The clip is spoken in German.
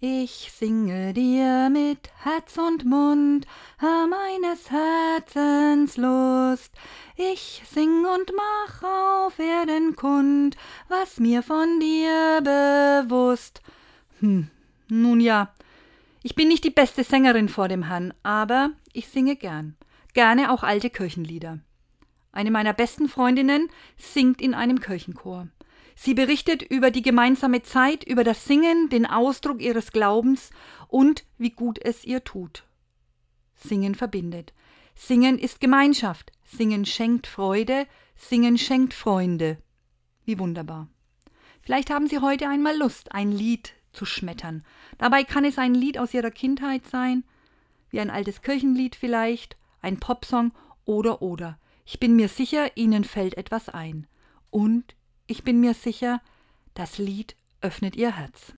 Ich singe dir mit Herz und Mund meines Herzens Lust. Ich sing und mach auf Erden kund, was mir von dir bewusst. Hm, nun ja, ich bin nicht die beste Sängerin vor dem Herrn, aber ich singe gern. Gerne auch alte Kirchenlieder. Eine meiner besten Freundinnen singt in einem Kirchenchor. Sie berichtet über die gemeinsame Zeit, über das Singen, den Ausdruck ihres Glaubens und wie gut es ihr tut. Singen verbindet. Singen ist Gemeinschaft. Singen schenkt Freude. Singen schenkt Freunde. Wie wunderbar. Vielleicht haben Sie heute einmal Lust, ein Lied zu schmettern. Dabei kann es ein Lied aus Ihrer Kindheit sein, wie ein altes Kirchenlied vielleicht, ein Popsong oder oder. Ich bin mir sicher, Ihnen fällt etwas ein. Und ich bin mir sicher, das Lied öffnet Ihr Herz.